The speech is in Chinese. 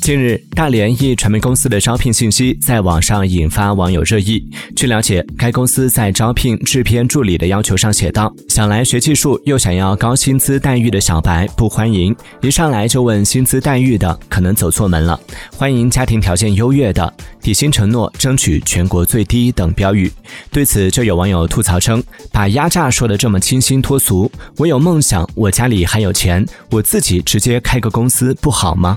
近日，大连一传媒公司的招聘信息在网上引发网友热议。据了解，该公司在招聘制片助理的要求上写道：“想来学技术又想要高薪资待遇的小白不欢迎，一上来就问薪资待遇的可能走错门了。欢迎家庭条件优越的，底薪承诺争取全国最低等标语。”对此，就有网友吐槽称：“把压榨说的这么清新脱俗，我有梦想，我家里还有钱，我自己直接开个公司不好吗？”